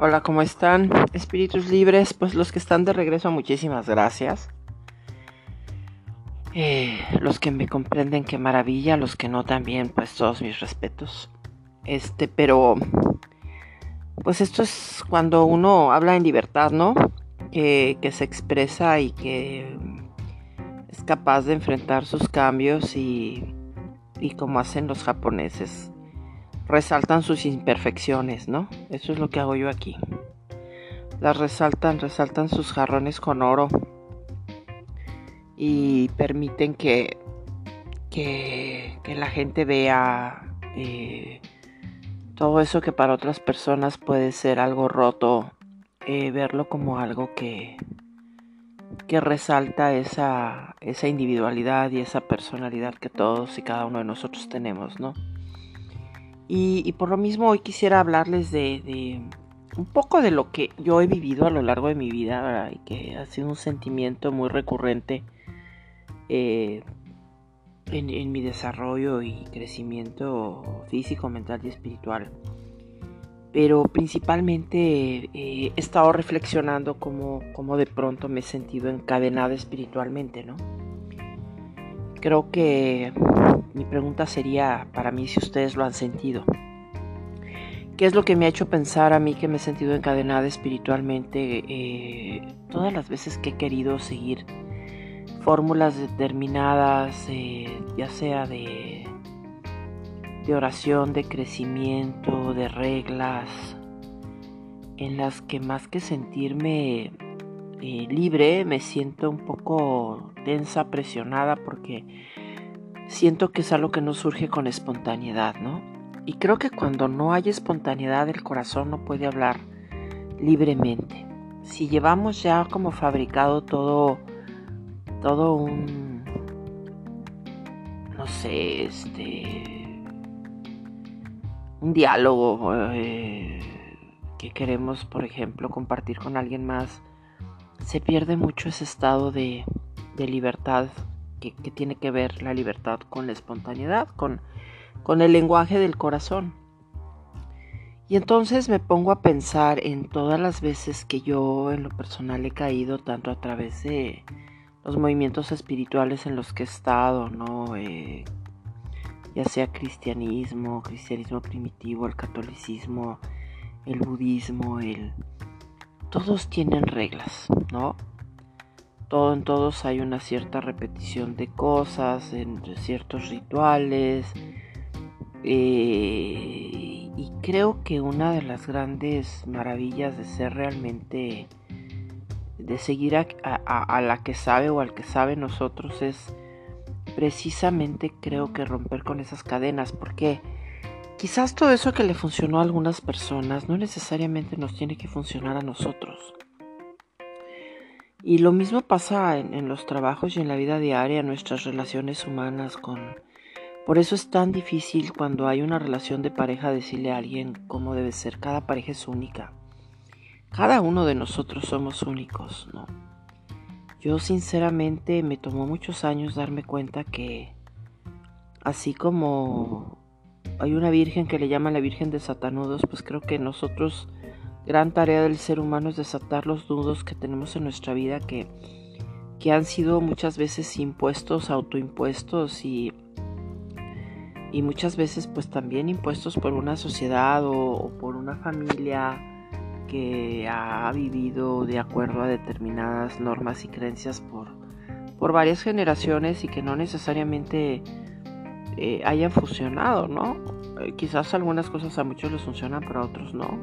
Hola, ¿cómo están? Espíritus libres, pues los que están de regreso, muchísimas gracias. Eh, los que me comprenden, qué maravilla, los que no también, pues todos mis respetos. Este, pero, pues esto es cuando uno habla en libertad, ¿no? Que, que se expresa y que es capaz de enfrentar sus cambios y, y como hacen los japoneses, resaltan sus imperfecciones, ¿no? Eso es lo que hago yo aquí. Las resaltan, resaltan sus jarrones con oro y permiten que, que, la gente vea eh, todo eso que para otras personas puede ser algo roto, eh, verlo como algo que, que resalta esa, esa individualidad y esa personalidad que todos y cada uno de nosotros tenemos, ¿no? Y, por lo mismo hoy quisiera hablarles de, un poco de lo que yo he vivido a lo largo de mi vida y que ha sido un sentimiento muy recurrente eh, en, mi desarrollo y crecimiento físico, mental y espiritual. Pero principalmente eh, he estado reflexionando cómo, cómo de pronto me he sentido encadenada espiritualmente, ¿no? Creo que mi pregunta sería para mí si ustedes lo han sentido. ¿Qué es lo que me ha hecho pensar a mí que me he sentido encadenada espiritualmente eh, todas las veces que he querido seguir fórmulas determinadas, eh, ya sea de, de oración, de crecimiento, de reglas, en las que más que sentirme eh, libre, me siento un poco tensa, presionada, porque siento que es algo que no surge con espontaneidad, ¿no? Y creo que cuando no hay espontaneidad, el corazón no puede hablar libremente. Si llevamos ya como fabricado todo, todo un, no sé, este, un diálogo eh, que queremos, por ejemplo, compartir con alguien más, se pierde mucho ese estado de, de libertad que, tiene que ver la libertad con la espontaneidad, con, con el lenguaje del corazón. Y entonces me pongo a pensar en todas las veces que yo en lo personal he caído, tanto a través de los movimientos espirituales en los que he estado, ¿no? Eh, ya sea cristianismo, cristianismo primitivo, el catolicismo, el budismo, el... Todos tienen reglas, ¿no? Todo en todos hay una cierta repetición de cosas, entre ciertos rituales. Eh, y creo que una de las grandes maravillas de ser realmente, de seguir a, a, la que sabe o al que sabe nosotros es precisamente creo que romper con esas cadenas, porque quizás todo eso que le funcionó a algunas personas no necesariamente nos tiene que funcionar a nosotros. Y lo mismo pasa en, los trabajos y en la vida diaria, nuestras relaciones humanas con... Por eso es tan difícil cuando hay una relación de pareja decirle a alguien cómo debe ser. Cada pareja es única. Cada uno de nosotros somos únicos, ¿no? Yo sinceramente me tomó muchos años darme cuenta que así como hay una virgen que le llaman la Virgen de Satanudos, pues creo que nosotros gran tarea del ser humano es desatar los nudos que tenemos en nuestra vida que, que han sido muchas veces impuestos, autoimpuestos y, y muchas veces pues también impuestos por una sociedad o, por una familia que ha vivido de acuerdo a determinadas normas y creencias por, por varias generaciones y que no necesariamente eh, hayan funcionado, ¿no? Eh, quizás algunas cosas a muchos les funcionan, pero a otros no.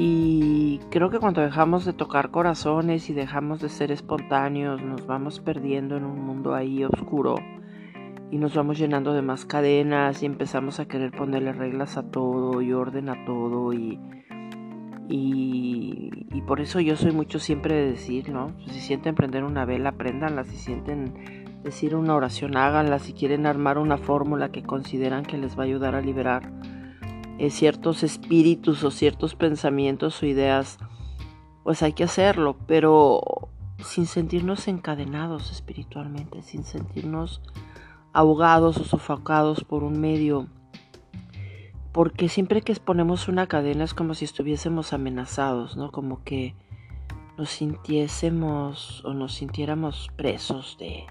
Y creo que cuando dejamos de tocar corazones y dejamos de ser espontáneos, nos vamos perdiendo en un mundo ahí oscuro y nos vamos llenando de más cadenas y empezamos a querer ponerle reglas a todo y orden a todo y, y, por eso yo soy mucho siempre de decir, ¿no? Si sienten prender una vela, prendanla, si sienten decir una oración, háganla, si quieren armar una fórmula que consideran que les va a ayudar a liberar eh, ciertos espíritus o ciertos pensamientos o ideas, pues hay que hacerlo, pero sin sentirnos encadenados espiritualmente, sin sentirnos ahogados o sofocados por un medio porque siempre que exponemos una cadena es como si estuviésemos amenazados, ¿no? Como que nos sintiésemos o nos sintiéramos presos de,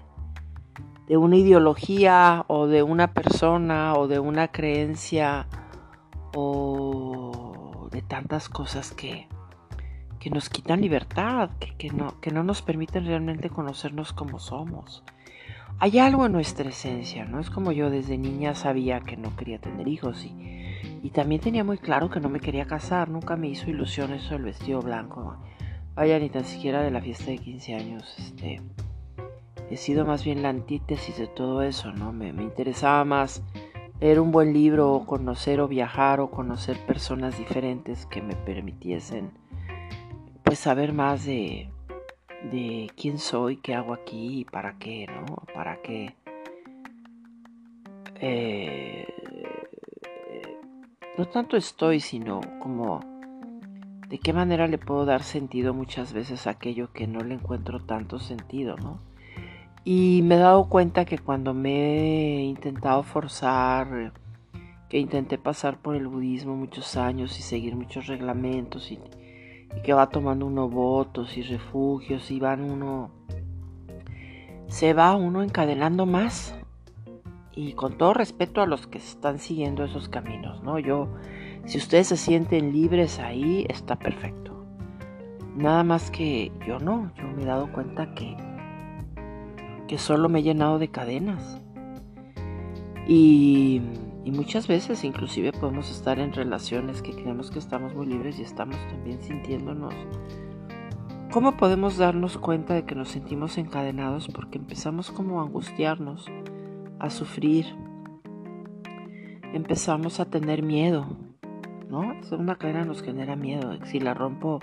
de una ideología o de una persona o de una creencia o de tantas cosas que, que nos quitan libertad, que, no, que no nos permiten realmente conocernos como somos. Hay algo en nuestra esencia, ¿no? Es como yo desde niña sabía que no quería tener hijos y, y también tenía muy claro que no me quería casar, nunca me hizo ilusión eso del vestido blanco. Vaya, ni tan siquiera de la fiesta de 15 años, este... He sido más bien la antítesis de todo eso, ¿no? Me, me interesaba más leer un buen libro o conocer o viajar o conocer personas diferentes que me permitiesen pues saber más de, de quién soy, qué hago aquí y para qué, ¿no? Para qué. Eh, no tanto estoy, sino como de qué manera le puedo dar sentido muchas veces a aquello que no le encuentro tanto sentido, ¿no? Y me he dado cuenta que cuando me he intentado forzar, que intenté pasar por el budismo muchos años y seguir muchos reglamentos y que va tomando uno votos y refugios y van uno, se va uno encadenando más. Y con todo respeto a los que están siguiendo esos caminos, ¿no? Yo, si ustedes se sienten libres ahí, está perfecto. Nada más que yo no, yo me he dado cuenta que, que solo me he llenado de cadenas. Y y muchas veces inclusive podemos estar en relaciones que creemos que estamos muy libres y estamos también sintiéndonos. ¿Cómo podemos darnos cuenta de que nos sentimos encadenados? Porque empezamos como a angustiarnos, a sufrir. Empezamos a tener miedo, ¿no? Una cadena nos genera miedo. Si la rompo,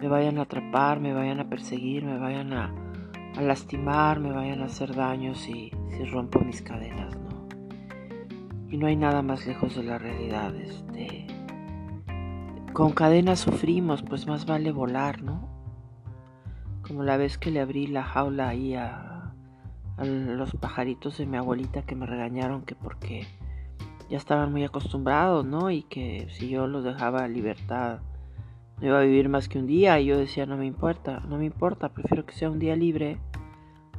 me vayan a atrapar, me vayan a perseguir, me vayan a, a lastimar, me vayan a hacer daño si, si rompo mis cadenas. Y no hay nada más lejos de la realidad. Este, con cadenas sufrimos, pues más vale volar, ¿no? Como la vez que le abrí la jaula ahí a, a los pajaritos de mi abuelita que me regañaron que porque ya estaban muy acostumbrados, ¿no? Y que si yo los dejaba libertad no iba a vivir más que un día. Y yo decía, no me importa, no me importa, prefiero que sea un día libre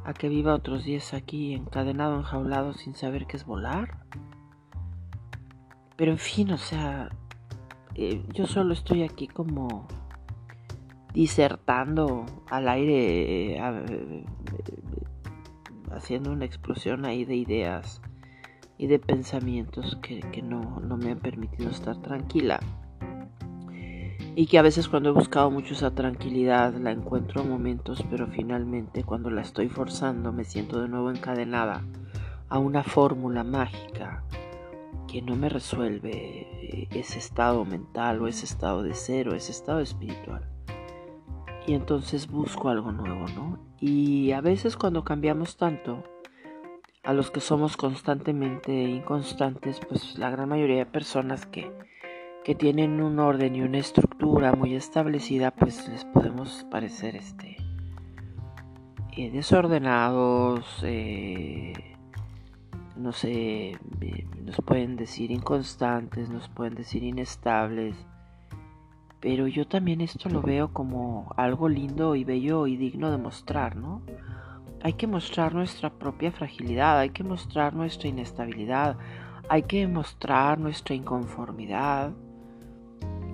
a que viva otros días aquí encadenado, enjaulado sin saber qué es volar. Pero en fin, o sea, eh, yo solo estoy aquí como disertando al aire, eh, eh, haciendo una explosión ahí de ideas y de pensamientos que, no, no, me han permitido estar tranquila. Y que a veces cuando he buscado mucho esa tranquilidad la encuentro en momentos, pero finalmente cuando la estoy forzando me siento de nuevo encadenada a una fórmula mágica que no me resuelve ese estado mental o ese estado de cero, ese estado espiritual. Y entonces busco algo nuevo, ¿no? Y a veces cuando cambiamos tanto, a los que somos constantemente inconstantes, pues la gran mayoría de personas que, que tienen un orden y una estructura muy establecida, pues les podemos parecer este eh, desordenados, eh, no sé, eh, nos pueden decir inconstantes, nos pueden decir inestables, pero yo también esto lo veo como algo lindo y bello y digno de mostrar, ¿no? Hay que mostrar nuestra propia fragilidad, hay que mostrar nuestra inestabilidad, hay que mostrar nuestra inconformidad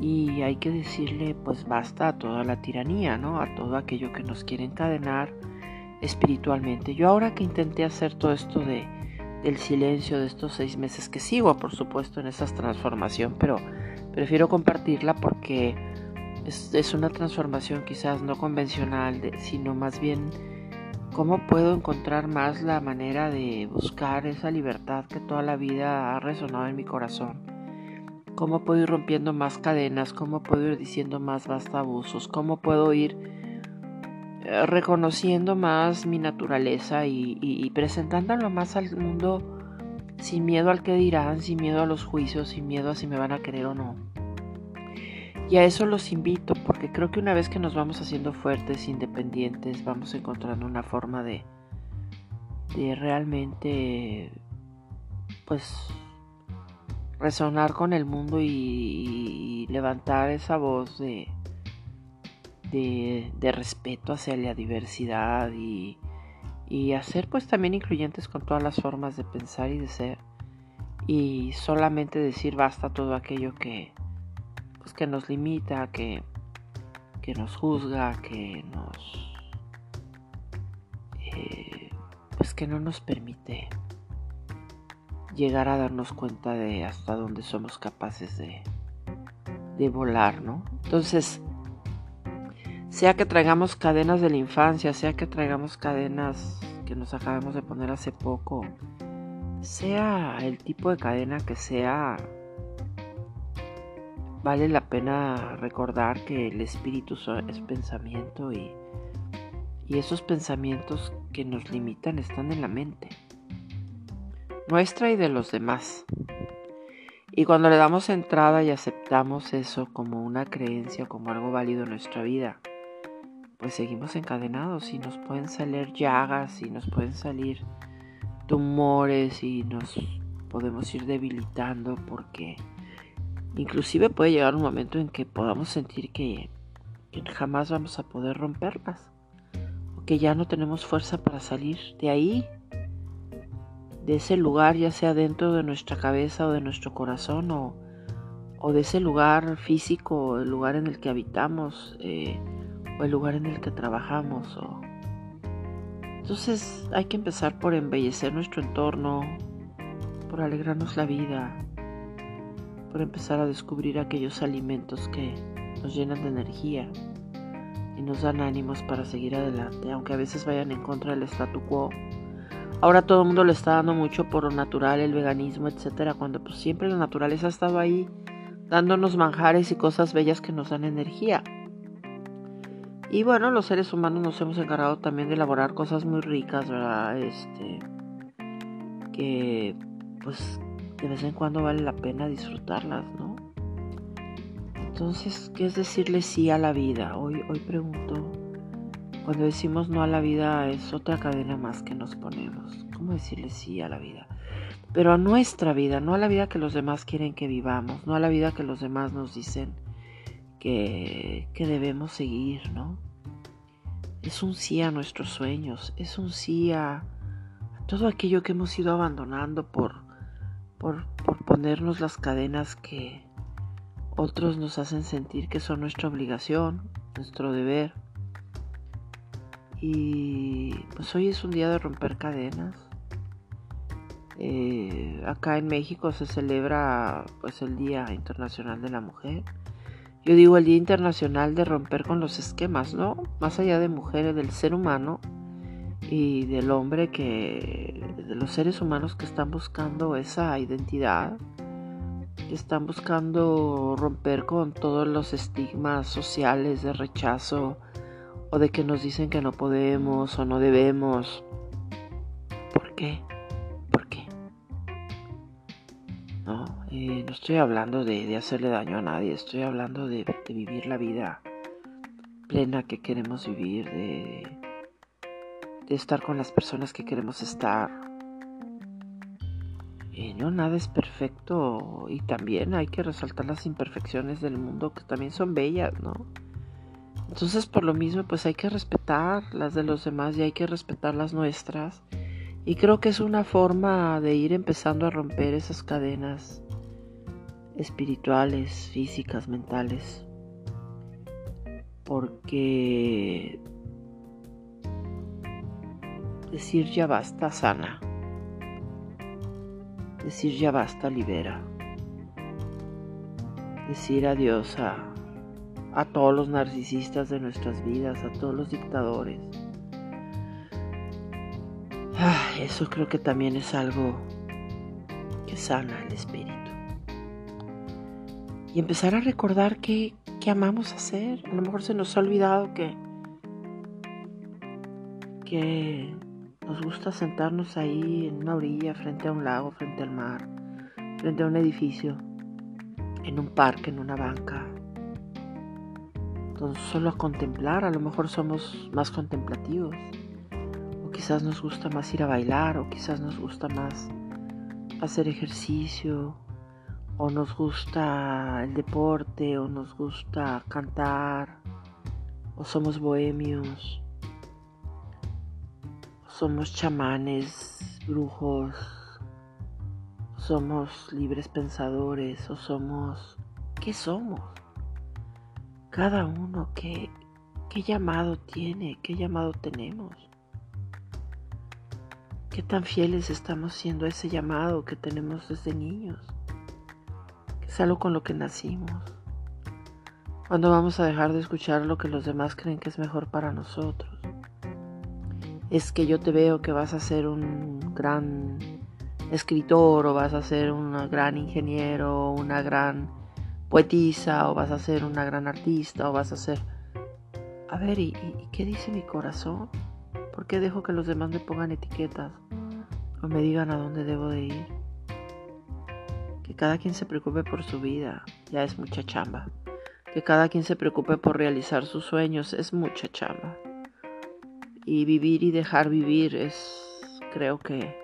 y hay que decirle pues basta a toda la tiranía, ¿no? A todo aquello que nos quiere encadenar espiritualmente. Yo ahora que intenté hacer todo esto de el silencio de estos seis meses que sigo, por supuesto, en esa transformación, pero prefiero compartirla porque es, una transformación quizás no convencional, sino más bien cómo puedo encontrar más la manera de buscar esa libertad que toda la vida ha resonado en mi corazón. Cómo puedo ir rompiendo más cadenas, cómo puedo ir diciendo más basta abusos, cómo puedo ir eh, reconociendo más mi naturaleza y, presentándolo más al mundo sin miedo al que dirán, sin miedo a los juicios, sin miedo a si me van a querer o no. Y a eso los invito, porque creo que una vez que nos vamos haciendo fuertes, independientes, vamos encontrando una forma de, de realmente, pues, resonar con el mundo y, levantar esa voz de, de, respeto hacia la diversidad y, y hacer pues también incluyentes con todas las formas de pensar y de ser. Y solamente decir basta todo aquello que pues que nos limita que, que nos juzga que nos eh, pues que no nos permite llegar a darnos cuenta de hasta dónde somos capaces de, de volar, ¿no? Entonces, sea que traigamos cadenas de la infancia, sea que traigamos cadenas que nos acabamos de poner hace poco, sea el tipo de cadena que sea, vale la pena recordar que el espíritu es pensamiento y, y esos pensamientos que nos limitan están en la mente nuestra y de los demás. Y cuando le damos entrada y aceptamos eso como una creencia, como algo válido en nuestra vida, pues seguimos encadenados y nos pueden salir llagas y nos pueden salir tumores y nos podemos ir debilitando porque inclusive puede llegar un momento en que podamos sentir que, jamás vamos a poder romperlas o que ya no tenemos fuerza para salir de ahí de ese lugar, ya sea dentro de nuestra cabeza o de nuestro corazón o, de ese lugar físico, el lugar en el que habitamos eh, o el lugar en el que trabajamos. O... Entonces hay que empezar por embellecer nuestro entorno, por alegrarnos la vida, por empezar a descubrir aquellos alimentos que nos llenan de energía y nos dan ánimos para seguir adelante, aunque a veces vayan en contra del statu quo Ahora todo el mundo le está dando mucho por lo natural, el veganismo, etcétera, cuando pues siempre la naturaleza ha estado ahí dándonos manjares y cosas bellas que nos dan energía. Y bueno, los seres humanos nos hemos encargado también de elaborar cosas muy ricas, ¿verdad? Este que pues de vez en cuando vale la pena disfrutarlas, ¿no? Entonces, ¿qué es decirle sí a la vida? Hoy hoy pregunto cuando decimos no a la vida es otra cadena más que nos ponemos. ¿Cómo decirle sí a la vida? Pero a nuestra vida, no a la vida que los demás quieren que vivamos, no a la vida que los demás nos dicen que, debemos seguir, ¿no? Es un sí a nuestros sueños, es un sí a, todo aquello que hemos ido abandonando por, por, por ponernos las cadenas que otros nos hacen sentir que son nuestra obligación, nuestro deber y pues hoy es un día de romper cadenas. Eh, acá en México se celebra pues el Día Internacional de la Mujer. Yo digo el Día Internacional de romper con los esquemas, ¿no? Más allá de mujeres, del ser humano y del hombre que, de los seres humanos que están buscando esa identidad, que están buscando romper con todos los estigmas sociales de rechazo, o de que nos dicen que no podemos o no debemos. ¿Por qué? ¿Por qué? No, eh, no estoy hablando de, hacerle daño a nadie, estoy hablando de, vivir la vida plena que queremos vivir, de, estar con las personas que queremos estar. Eh, no, nada es perfecto y también hay que resaltar las imperfecciones del mundo que también son bellas, ¿no? Entonces por lo mismo pues hay que respetar las de los demás y hay que respetar las nuestras. Y creo que es una forma de ir empezando a romper esas cadenas espirituales, físicas, mentales. Porque decir ya basta sana. Decir ya basta libera. Decir adiós a a todos los narcisistas de nuestras vidas, a todos los dictadores. Eso creo que también es algo que sana el espíritu. Y empezar a recordar qué, amamos hacer. A lo mejor se nos ha olvidado que, que nos gusta sentarnos ahí en una orilla, frente a un lago, frente al mar, frente a un edificio, en un parque, en una banca, solo a contemplar, a lo mejor somos más contemplativos, o quizás nos gusta más ir a bailar, o quizás nos gusta más hacer ejercicio, o nos gusta el deporte, o nos gusta cantar, o somos bohemios, o somos chamanes, brujos, somos libres pensadores, o somos... ¿Qué somos? Cada uno, ¿qué, qué llamado tiene? ¿Qué llamado tenemos? ¿Qué tan fieles estamos siendo a ese llamado que tenemos desde niños? Que es algo con lo que nacimos. ¿Cuándo vamos a dejar de escuchar lo que los demás creen que es mejor para nosotros? Es que yo te veo que vas a ser un gran escritor o vas a ser un gran ingeniero una gran poetisa o vas a ser una gran artista o vas a ser... A ver, ¿y, qué dice mi corazón? ¿Por qué dejo que los demás me pongan etiquetas o me digan a dónde debo de ir? Que cada quien se preocupe por su vida, ya es mucha chamba. Que cada quien se preocupe por realizar sus sueños, es mucha chamba. Y vivir y dejar vivir es, creo que,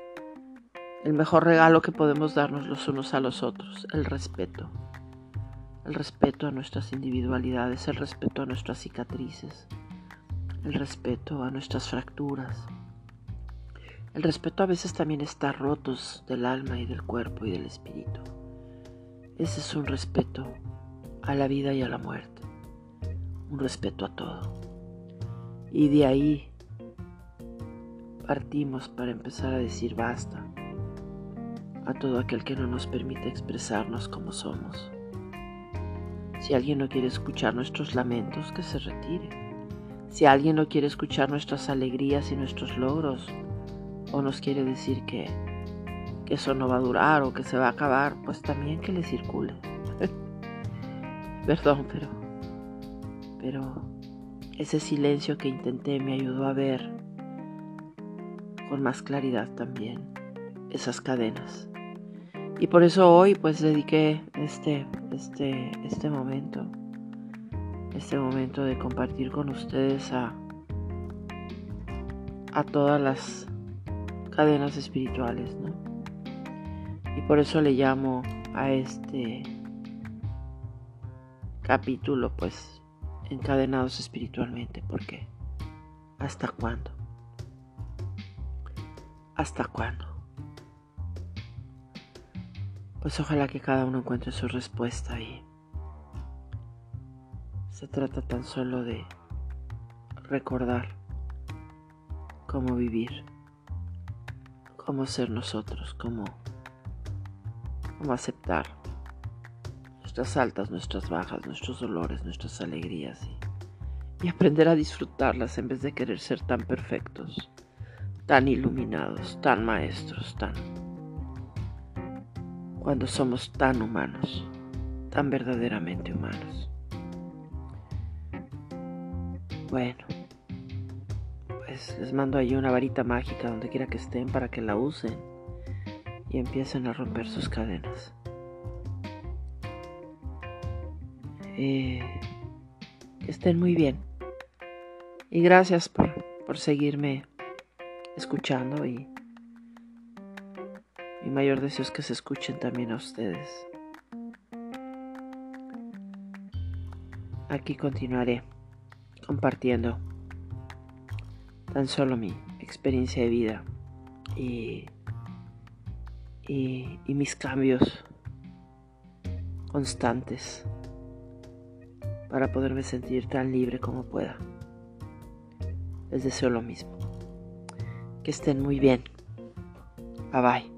el mejor regalo que podemos darnos los unos a los otros, el respeto. El respeto a nuestras individualidades, el respeto a nuestras cicatrices, el respeto a nuestras fracturas. El respeto a veces también está rotos del alma y del cuerpo y del espíritu. Ese es un respeto a la vida y a la muerte, un respeto a todo. Y de ahí partimos para empezar a decir basta a todo aquel que no nos permite expresarnos como somos. Si alguien no quiere escuchar nuestros lamentos, que se retire. Si alguien no quiere escuchar nuestras alegrías y nuestros logros, o nos quiere decir que, eso no va a durar o que se va a acabar, pues también que le circule. Perdón, pero, pero ese silencio que intenté me ayudó a ver con más claridad también esas cadenas. Y por eso hoy pues dediqué este, este, este momento este momento de compartir con ustedes a, a todas las cadenas espirituales, ¿no? Y por eso le llamo a este capítulo, pues, encadenados espiritualmente, porque ¿hasta cuándo? ¿Hasta cuándo? Pues ojalá que cada uno encuentre su respuesta ahí. Se trata tan solo de recordar cómo vivir, cómo ser nosotros, cómo, cómo aceptar nuestras altas, nuestras bajas, nuestros dolores, nuestras alegrías y, y aprender a disfrutarlas en vez de querer ser tan perfectos, tan iluminados, tan maestros, tan... cuando somos tan humanos, tan verdaderamente humanos. Bueno, pues les mando ahí una varita mágica donde quiera que estén para que la usen y empiecen a romper sus cadenas. Eh, que estén muy bien. Y gracias por, por seguirme escuchando y mi mayor deseo es que se escuchen también a ustedes. Aquí continuaré compartiendo tan solo mi experiencia de vida y, y, mis cambios constantes para poderme sentir tan libre como pueda. Les deseo lo mismo. Que estén muy bien. Bye bye.